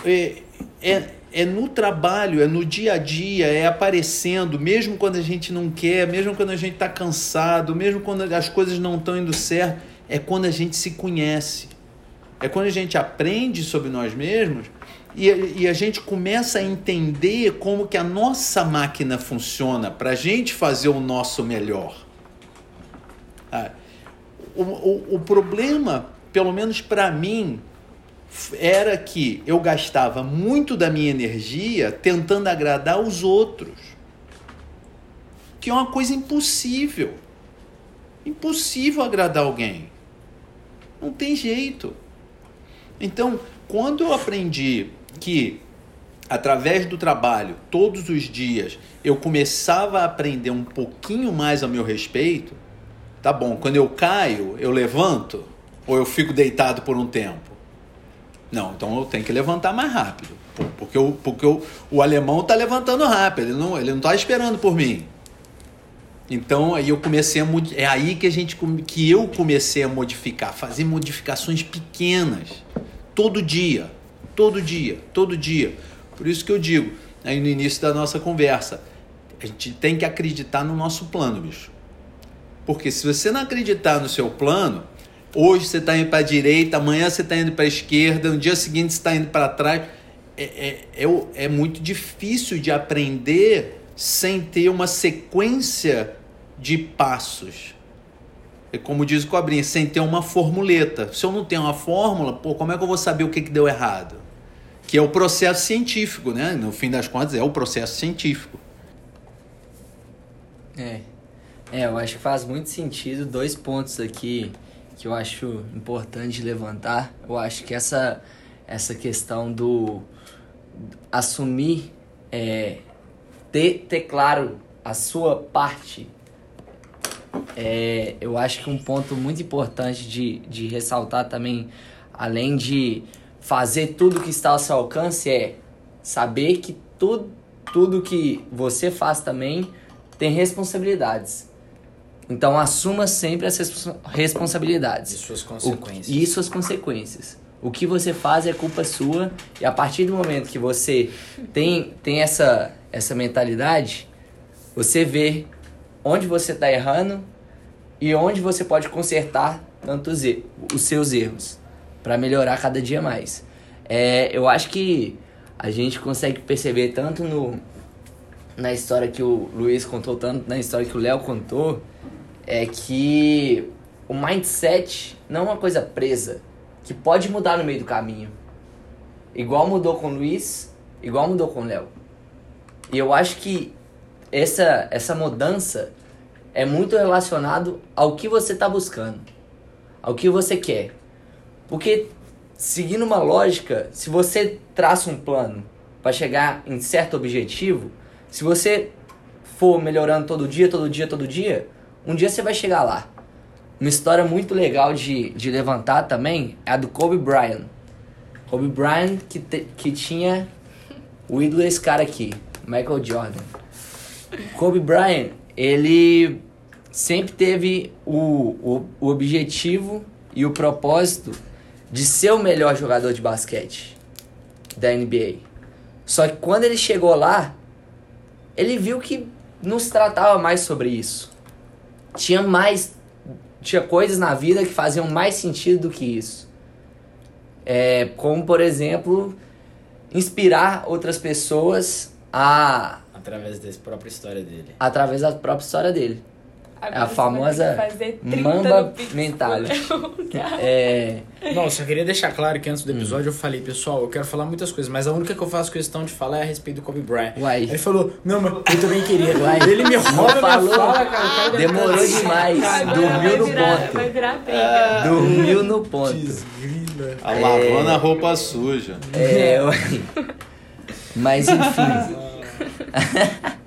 é, é, é no trabalho, é no dia a dia, é aparecendo, mesmo quando a gente não quer, mesmo quando a gente está cansado, mesmo quando as coisas não estão indo certo, é quando a gente se conhece. É quando a gente aprende sobre nós mesmos e, e a gente começa a entender como que a nossa máquina funciona para a gente fazer o nosso melhor. Ah, o, o, o problema, pelo menos para mim, era que eu gastava muito da minha energia tentando agradar os outros. Que é uma coisa impossível. Impossível agradar alguém. Não tem jeito. Então, quando eu aprendi que através do trabalho, todos os dias, eu começava a aprender um pouquinho mais a meu respeito, tá bom, quando eu caio, eu levanto ou eu fico deitado por um tempo? Não, então eu tenho que levantar mais rápido. Porque, o, porque o, o alemão está levantando rápido, ele não ele não está esperando por mim. Então aí eu comecei a é aí que a gente que eu comecei a modificar, fazer modificações pequenas, todo dia, todo dia, todo dia. Por isso que eu digo aí no início da nossa conversa, a gente tem que acreditar no nosso plano, bicho. Porque se você não acreditar no seu plano, hoje você está indo para a direita, amanhã você está indo para a esquerda, no dia seguinte você está indo para trás. É, é, é, é muito difícil de aprender sem ter uma sequência de passos. É como diz o Cobrinha, sem ter uma formuleta. Se eu não tenho uma fórmula, pô, como é que eu vou saber o que, que deu errado? Que é o processo científico, né? No fim das contas, é o processo científico. É. É, eu acho que faz muito sentido dois pontos aqui que eu acho importante levantar. Eu acho que essa, essa questão do assumir, é, ter, ter claro a sua parte, é, eu acho que um ponto muito importante de, de ressaltar também, além de fazer tudo que está ao seu alcance, é saber que tudo, tudo que você faz também tem responsabilidades. Então assuma sempre as responsa- responsabilidades. E suas O- consequências. e suas consequências. O que você faz é culpa sua e a partir do momento que você tem, tem essa, essa mentalidade, você vê onde você está errando e onde você pode consertar tanto os, er- os seus erros para melhorar cada dia mais. É, eu acho que a gente consegue perceber tanto no, na história que o Luiz contou, tanto na história que o Léo contou, é que o mindset não é uma coisa presa, que pode mudar no meio do caminho. Igual mudou com o Luiz, igual mudou com o Léo. E eu acho que essa, essa mudança é muito relacionado ao que você está buscando, ao que você quer. Porque, seguindo uma lógica, se você traça um plano para chegar em certo objetivo, se você for melhorando todo dia, todo dia, todo dia, um dia você vai chegar lá. Uma história muito legal de, de levantar também é a do Kobe Bryant. Kobe Bryant que, te- que tinha o ídolo desse cara aqui, Michael Jordan. Kobe Bryant, ele sempre teve o, o, o objetivo e o propósito de ser o melhor jogador de basquete da NBA. Só que quando ele chegou lá, ele viu que não se tratava mais sobre isso. Tinha mais. Tinha coisas na vida que faziam mais sentido do que isso. É, como, por exemplo, inspirar outras pessoas a Através da própria história dele. através da própria história dele. Agora a você famosa vai ter que fazer 30 Mamba Mentality. lugar. É, Não, eu só queria deixar claro que antes Hum. do episódio eu falei, pessoal, eu quero falar muitas coisas, mas a única que eu faço questão de falar é a respeito do Kobe Bryant. Uai. Ele falou, não, mas eu também queria. Uai. Ele me rouba falou. fala, cara. Demorou assim, demais. Agora Dormiu vai no virar, ponto. Vai virar briga. dormiu no ponto. Desgrila. A lavando a roupa suja. É, uai. Mas enfim.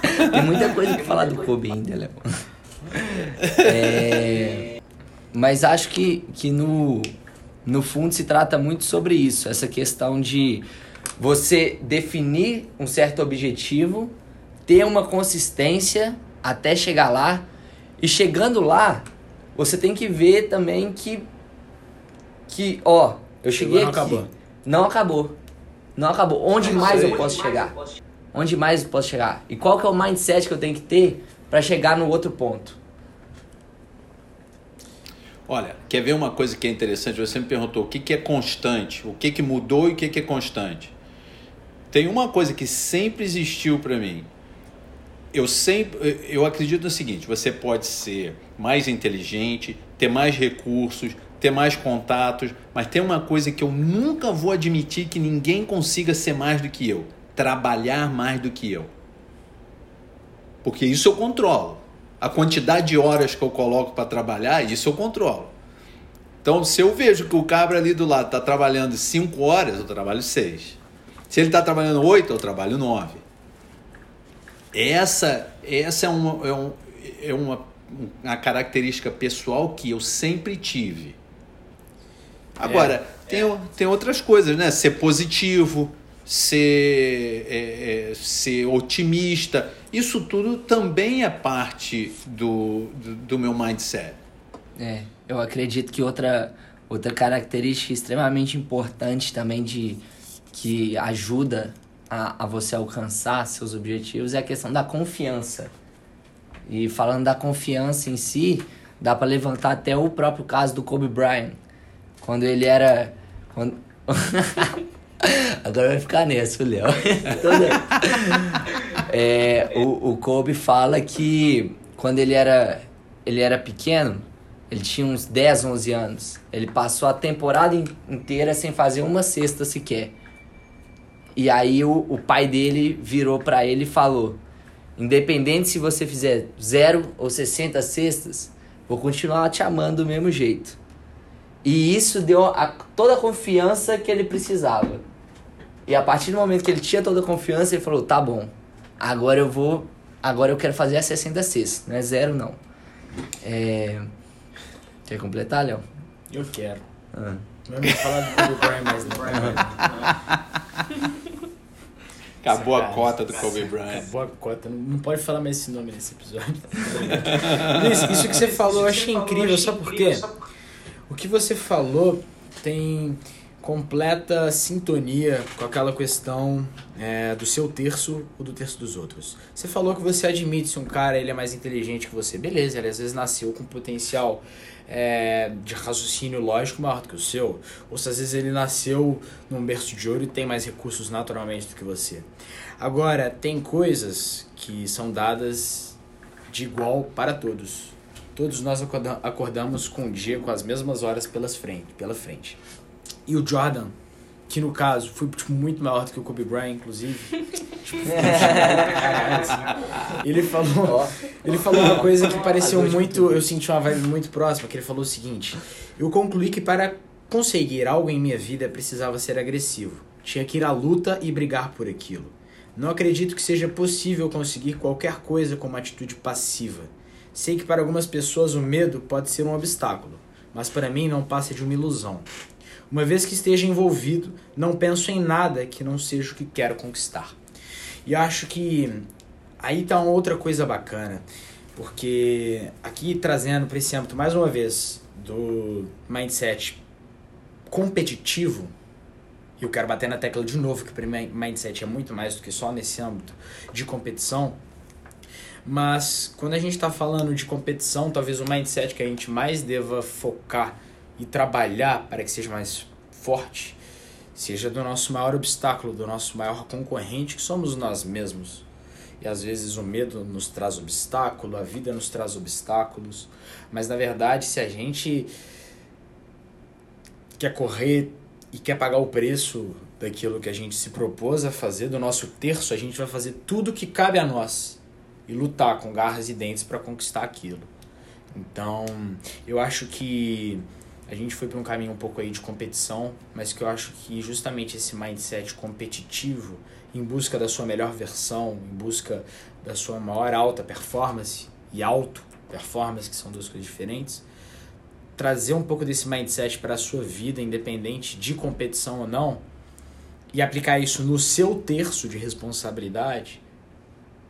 Tem muita coisa pra falar do Kobe ainda, Léo. É, mas acho que, que no, no fundo se trata muito sobre isso. Essa questão de você definir um certo objetivo, ter uma consistência até chegar lá. E chegando lá, você tem que ver também que. Que, ó, eu Chegou, cheguei não aqui. acabou. Não acabou. Não acabou. Onde mais aí. eu posso chegar? Onde mais eu posso chegar? E qual que é o mindset que eu tenho que ter pra chegar no outro ponto? Olha, quer ver uma coisa que é interessante? Você me perguntou o que, que é constante, o que, que mudou e o que, que é constante. Tem uma coisa que sempre existiu para mim. Eu sempre, eu acredito no seguinte: você pode ser mais inteligente, ter mais recursos, ter mais contatos, mas tem uma coisa que eu nunca vou admitir que ninguém consiga ser mais do que eu: trabalhar mais do que eu. Porque isso eu controlo. A quantidade de horas que eu coloco para trabalhar, isso eu controlo. Então, se eu vejo que o cabra ali do lado está trabalhando 5 horas, eu trabalho 6. Se ele está trabalhando 8, eu trabalho 9. Essa, essa é, uma, é, um, é uma, uma característica pessoal que eu sempre tive. Agora, tem, tem outras coisas, né? Ser positivo, ser, é, é, ser otimista. Isso tudo também é parte do, do, do meu mindset. É, eu acredito que outra, outra característica extremamente importante também de que ajuda a, a você alcançar seus objetivos é a questão da confiança. E falando da confiança em si, dá para levantar até o próprio caso do Kobe Bryant. Quando ele era. Quando... Agora vai ficar nessa, o Léo. Tô dentro. é, o, o Kobe fala que quando ele era, ele era pequeno, ele tinha uns 10, 11 anos. Ele passou a temporada in- inteira sem fazer uma cesta sequer. E aí o, o pai dele virou pra ele e falou: Independente se você fizer zero ou 60 cestas, vou continuar te amando do mesmo jeito. E isso deu a, toda a confiança que ele precisava. E a partir do momento que ele tinha toda a confiança, ele falou: tá bom, agora eu vou. Agora eu quero fazer 60 cestas, não é zero não. É... Quer completar, Léo? Eu quero. Ah. Não é me falar do Kobe Bryant mais não. Acabou a cota do Kobe Bryant. Acabou a cota. Não, não pode falar mais esse nome nesse episódio. Luiz, isso que você falou eu achei incrível, só porque o que você falou tem completa sintonia com aquela questão é, do seu terço ou do terço dos outros. Você falou que você admite se um cara ele é mais inteligente que você. Beleza, ele às vezes nasceu com potencial é, de raciocínio lógico maior do que o seu. Ou se às vezes ele nasceu num berço de ouro e tem mais recursos naturalmente do que você. Agora, tem coisas que são dadas de igual para todos. Todos nós acorda- acordamos com o dia com as mesmas horas pelas frente, pela frente. E o Jordan, que no caso foi tipo, muito maior do que o Kobe Bryant, inclusive. tipo, ele falou, ele falou uma coisa que pareceu muito, eu senti uma vibe muito próxima, que ele falou o seguinte: "Eu concluí que para conseguir algo em minha vida precisava ser agressivo. Tinha que ir à luta e brigar por aquilo. Não acredito que seja possível conseguir qualquer coisa com uma atitude passiva. Sei que para algumas pessoas o medo pode ser um obstáculo, mas para mim não passa de uma ilusão. Uma vez que esteja envolvido, não penso em nada que não seja o que quero conquistar. E acho que aí tá uma outra coisa bacana, porque aqui trazendo para esse âmbito mais uma vez do mindset competitivo, e eu quero bater na tecla de novo que o mindset é muito mais do que só nesse âmbito de competição. Mas quando a gente está falando de competição, talvez o mindset que a gente mais deva focar e trabalhar para que seja mais forte seja do nosso maior obstáculo, do nosso maior concorrente, que somos nós mesmos. E às vezes o medo nos traz obstáculo, a vida nos traz obstáculos, mas na verdade, se a gente quer correr e quer pagar o preço daquilo que a gente se propôs a fazer, do nosso terço, a gente vai fazer tudo que cabe a nós e lutar com garras e dentes para conquistar aquilo. Então, eu acho que a gente foi para um caminho um pouco aí de competição, mas que eu acho que justamente esse mindset competitivo, em busca da sua melhor versão, em busca da sua maior alta performance e alto performance, que são duas coisas diferentes, trazer um pouco desse mindset para a sua vida, independente de competição ou não, e aplicar isso no seu terço de responsabilidade,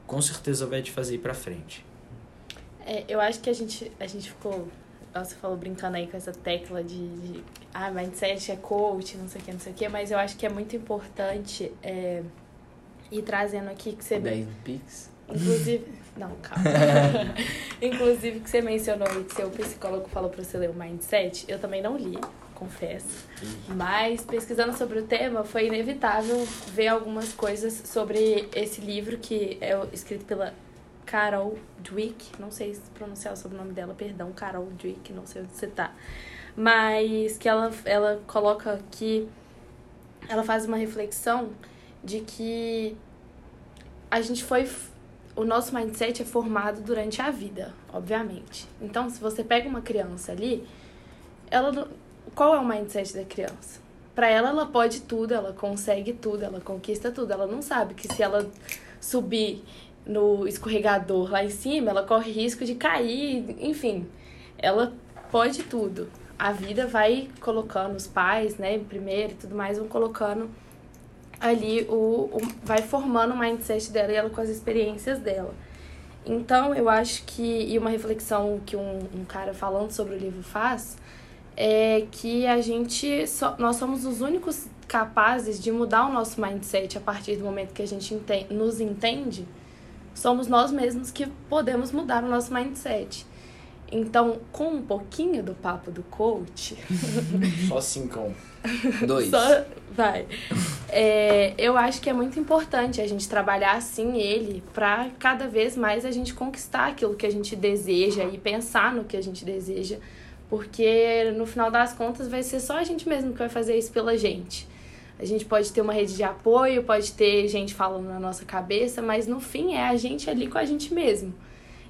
com certeza vai te fazer ir para frente. É, eu acho que a gente, a gente ficou você falou brincando aí com essa tecla de, de ah, mindset é coach, não sei o que, não sei o que, mas eu acho que é muito importante é, ir trazendo aqui que você. 10 Pix. Inclusive. Não, calma. Inclusive que você mencionou aí que seu psicólogo falou pra você ler o mindset. Eu também não li, confesso. Mas pesquisando sobre o tema, foi inevitável ver algumas coisas sobre esse livro que é escrito pela Carol Dweck, não sei se pronunciar o sobrenome dela, perdão, Carol Dweck, não sei onde você tá. Mas que ela, ela coloca que ela faz uma reflexão de que a gente foi o nosso mindset é formado durante a vida, obviamente. Então, se você pega uma criança ali, ela qual é o mindset da criança? Para ela ela pode tudo, ela consegue tudo, ela conquista tudo. Ela não sabe que se ela subir no escorregador lá em cima, ela corre risco de cair, enfim, ela pode tudo. A vida vai colocando os pais, né, primeiro e tudo mais, vão colocando ali o, o vai formando o mindset dela e ela com as experiências dela. Então, eu acho que, e uma reflexão que um, um cara falando sobre o livro faz, é que a gente, nós somos os únicos capazes de mudar o nosso mindset a partir do momento que a gente nos entende somos nós mesmos que podemos mudar o nosso mindset. Então, com um pouquinho do papo do coach. Só cinco. Dois. Só, vai. É, eu acho que é muito importante a gente trabalhar assim ele para cada vez mais a gente conquistar aquilo que a gente deseja e pensar no que a gente deseja. Porque no final das contas vai ser só a gente mesmo que vai fazer isso pela gente. A gente pode ter uma rede de apoio, pode ter gente falando na nossa cabeça, mas no fim é a gente ali com a gente mesmo.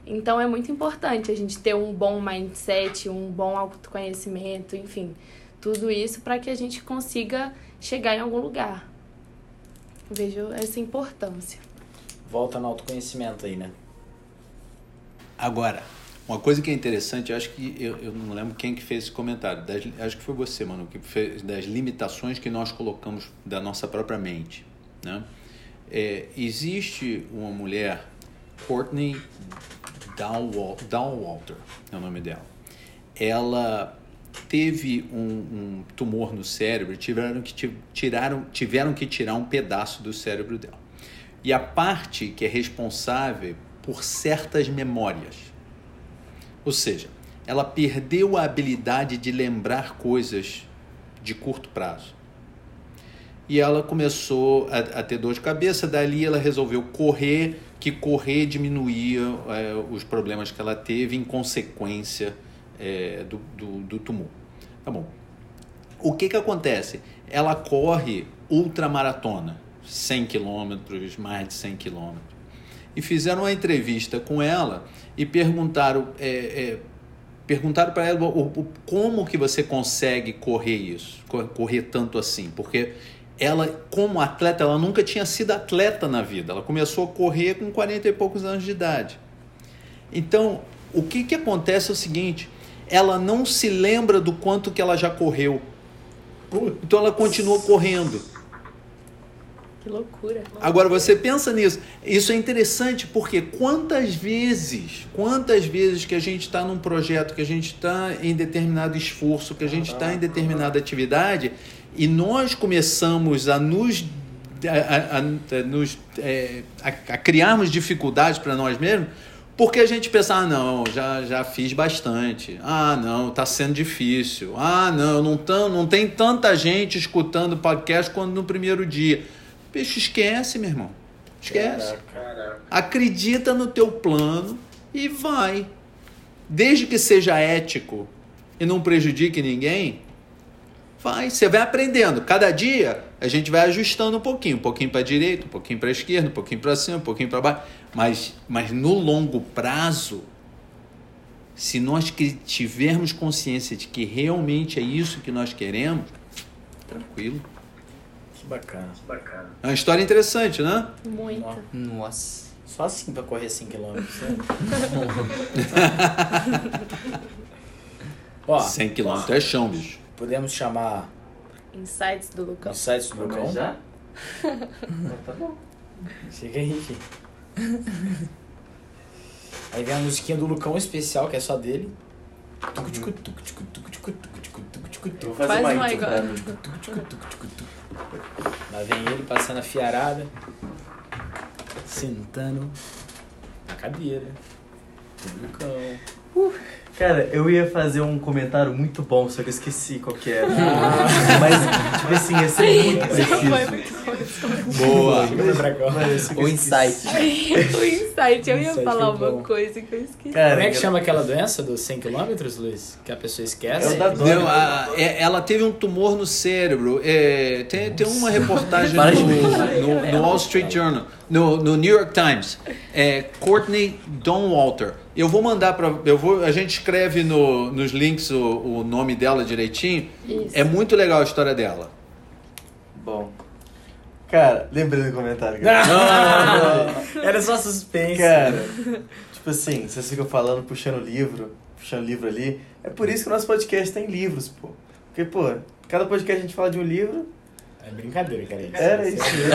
Então é muito importante a gente ter um bom mindset, um bom autoconhecimento, enfim, tudo isso para que a gente consiga chegar em algum lugar. Vejo essa importância. Volta no autoconhecimento aí, né? Agora, uma coisa que é interessante, acho que eu, eu não lembro quem que fez esse comentário, das, acho que foi você, mano, que fez das limitações que nós colocamos da nossa própria mente, né? É, existe uma mulher, Courtney Downwalter, é o nome dela. Ela teve um, um, tumor no cérebro, tiveram que, tiraram, tiveram que tirar um pedaço do cérebro dela. E a parte que é responsável por certas memórias ou seja, ela perdeu a habilidade de lembrar coisas de curto prazo. E ela começou a, a ter dor de cabeça, dali ela resolveu correr, que correr diminuía é, os problemas que ela teve em consequência é, do, do, do tumor. Tá bom. O que, que acontece? Ela corre ultramaratona, 100 quilômetros, mais de 100 quilômetros e fizeram uma entrevista com ela e perguntaram é, é, perguntaram para ela o, o, como que você consegue correr isso, correr tanto assim, porque ela, como atleta, ela nunca tinha sido atleta na vida. Ela começou a correr com 40 e poucos anos de idade. Então, o que, que acontece é o seguinte: ela não se lembra do quanto que ela já correu. Então ela continua correndo. Que loucura. Agora você pensa nisso. Isso é interessante porque quantas vezes, quantas vezes que a gente está num projeto, que a gente está em determinado esforço, que a gente está em determinada atividade E nós começamos a nos, a, a- a- nos, é, a- a criarmos dificuldades para nós mesmos porque a gente pensa, ah, não, já, já fiz bastante. Ah, não, tá sendo difícil. Ah, não, não, tão, não tem tanta gente escutando podcast quanto no primeiro dia. Bicho, esquece, meu irmão. Esquece. Acredita no teu plano e vai. Desde que seja ético e não prejudique ninguém, vai. Você vai aprendendo. Cada dia a gente vai ajustando um pouquinho, um pouquinho para direita, um pouquinho para esquerda, um pouquinho para cima, um pouquinho para baixo. Mas, mas no longo prazo, se nós tivermos consciência de que realmente é isso que nós queremos, tranquilo. Bacana. Bacana. É uma história interessante, né? Muito. Nossa. Só assim pra correr 5 km. Né? ó, 100 km é chão, bicho. Podemos chamar. Insights do Lucão. Insights do Lucão. Já? tá bom. Chega aí, Henrique. Aí vem a musiquinha do Lucão especial, que é só dele. Faz uma igual. Lá vem ele passando a fiarada, sentando na cadeira. Publicão. Uh. Cara, eu ia fazer um comentário muito bom, só que eu esqueci qual que era. Ah. Mas, tipo assim, ia ser muito Foi preciso. Boa. O insight. o insight, eu ia Insight falar bom. uma coisa que eu esqueci. Cara, Como é que chama aquela doença dos 100 km, Luiz? Que a pessoa esquece? É o da dor. Não, a- é- ela teve um tumor no cérebro. É, tem, tem uma reportagem no, no- no Wall Street Journal, no, no New York Times. É, Courtney Donwalter. Eu vou mandar para. Eu vou. A gente escreve no, nos links o, o nome dela direitinho. Isso. É muito legal a história dela. Bom. Cara, lembrei do comentário. Era só suspense. Cara, tipo assim, vocês ficam falando, puxando livro, puxando livro ali. É por isso que o nosso podcast tem livros, pô. Porque, pô, cada podcast a gente fala de um livro. É brincadeira, cara. Isso. Era isso mesmo.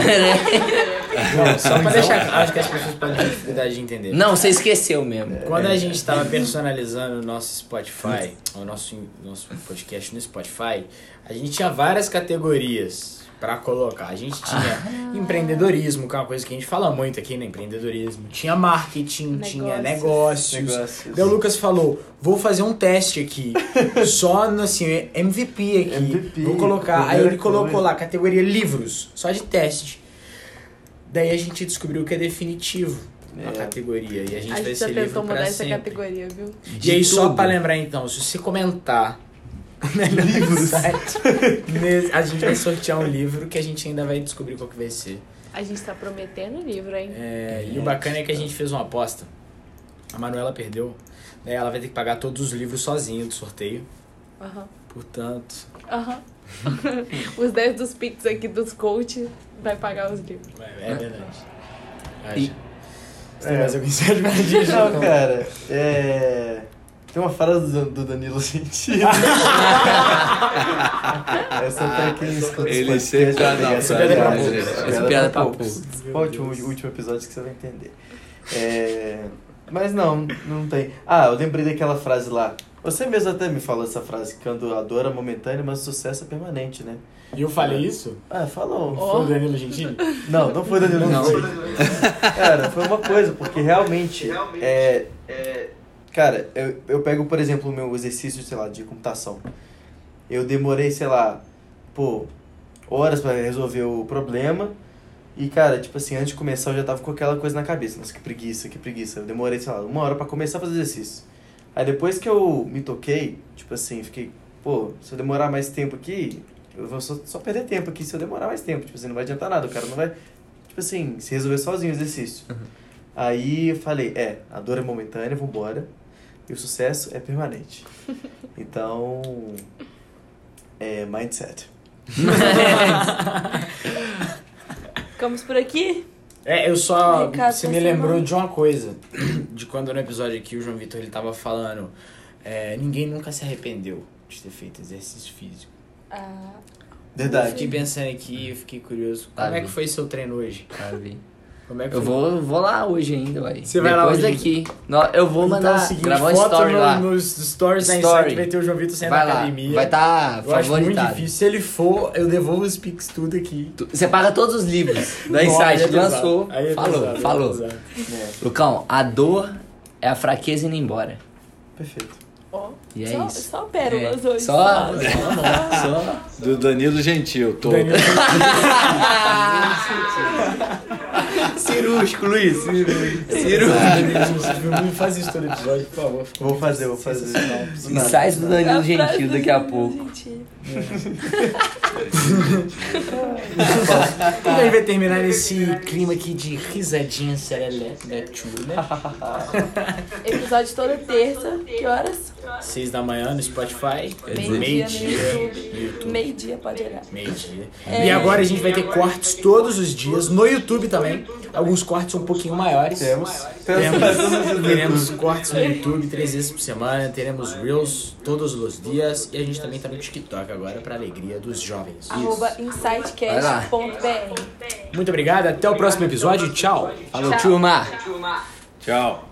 Não, só pra deixar claro, acho que as pessoas podem ter dificuldade de entender. Não, você esqueceu mesmo. Quando a gente estava personalizando o nosso Spotify, o nosso, nosso podcast no Spotify, a gente tinha várias categorias para colocar. A gente tinha empreendedorismo, que é uma coisa que a gente fala muito aqui, né? Empreendedorismo. Tinha marketing, tinha negócios. Negócios. Daí o Lucas falou, vou fazer um teste aqui, só no assim, MVP aqui. MVP, vou colocar. Aí ele colocou coisa. lá, categoria livros, só de teste. Daí a gente descobriu que é definitivo a É. categoria. E a gente A vai gente ser tentou pra mudar essa categoria, viu? E aí, só tudo. pra lembrar então, se você comentar site, nesse- a gente vai sortear um livro que a gente ainda vai descobrir qual que vai ser. A gente tá prometendo o livro, hein? É, e o bacana é que a gente fez uma aposta. A Manuela perdeu. Daí ela vai ter que pagar todos os livros sozinha do sorteio. Aham. Portanto, Aham. Os 10 dos Pix aqui dos coach vai pagar os livros. é, é verdade. Acho. E- Você tem É. mais algum insight pra gente? Não, cara, é. Tem uma frase do, do Danilo Gentili. Essa tá quem escuta esse Ele sempre tá não, Essa piada é pra poucos. piada Essa é piada é pra poucos. Volte o último episódio que você vai entender. É, Mas não, não tem. Ah, eu lembrei daquela frase lá. Você mesmo até me falou essa frase, quando a dor é momentânea, mas o sucesso é permanente, né? E eu falei isso? Ah, falou. Foi o Danilo Gentili? Não, não foi Danilo Não. Gentili. Cara, foi uma coisa, porque realmente, é, cara, eu, eu pego, por exemplo, o meu exercício, sei lá, de computação. Eu demorei, sei lá, pô, horas pra resolver o problema. E, cara, tipo assim, antes de começar eu já tava com aquela coisa na cabeça. Nossa, que preguiça, que preguiça. Eu demorei, sei lá, uma hora pra começar a fazer exercício. Aí depois que eu me toquei, tipo assim, fiquei, pô, se eu demorar mais tempo aqui, eu vou só, só perder tempo aqui se eu demorar mais tempo. Tipo assim, não vai adiantar nada, o cara não vai, tipo assim, se resolver sozinho o exercício. Aí eu falei, é, a dor é momentânea, vambora. E o sucesso é permanente. Então, é mindset. Ficamos por aqui? É, eu só. Recado Você da me lembrou semana. de uma coisa. De quando no episódio aqui o João Vitor ele tava falando. é, ninguém nunca se arrependeu de ter feito exercício físico. Ah, Eu fiquei Verdade. pensando aqui, eu fiquei curioso. Ah, Como é que foi seu treino hoje? Ah, vi. Como é que Eu vou, vou lá hoje ainda, ué. Você vai lá Depois hoje? daqui. Não, eu vou Então, mandar é o seguinte, gravar foto story no- lá. nos stories da Story. Insight vai ter o João Vitor saindo Vai da lá. academia. Vai estar tá Eu acho muito favoritado. difícil. Se ele for, eu devolvo os pics tudo aqui. Tu- Você paga todos os livros da Insight. é pesado. lançou. É falou, pesado, é falou. É, Lucão, a dor é a fraqueza indo embora. perfeito. Ó, E é só, isso. só pérolas É, hoje. Só, só. só. Do Danilo Gentil. Tô... Danilo- Cirúrgico, Luiz. Cirúrgico. Danilo, Faz isso todo episódio, por favor. Vou fazer, vou fazer. Ensaios do Danilo A frase Gentil daqui a pouco. Gentili. E aí vai terminar nesse clima aqui de risadinha serelepe da chula. Episódio toda terça. Que horas? Seis da manhã no Spotify. Meio-dia Meio-dia pode olhar. Meio-dia. É. E agora a gente vai ter cortes todos os dias no YouTube também. Alguns cortes um pouquinho maiores. Temos. Teremos, Temos. teremos cortes no YouTube três vezes por semana, teremos Reels todos os dias e a gente também tá no TikTok agora para alegria dos jovens. Arroba insightcast.br. Muito obrigado, até o próximo episódio, tchau. Falou, turma. Tchau.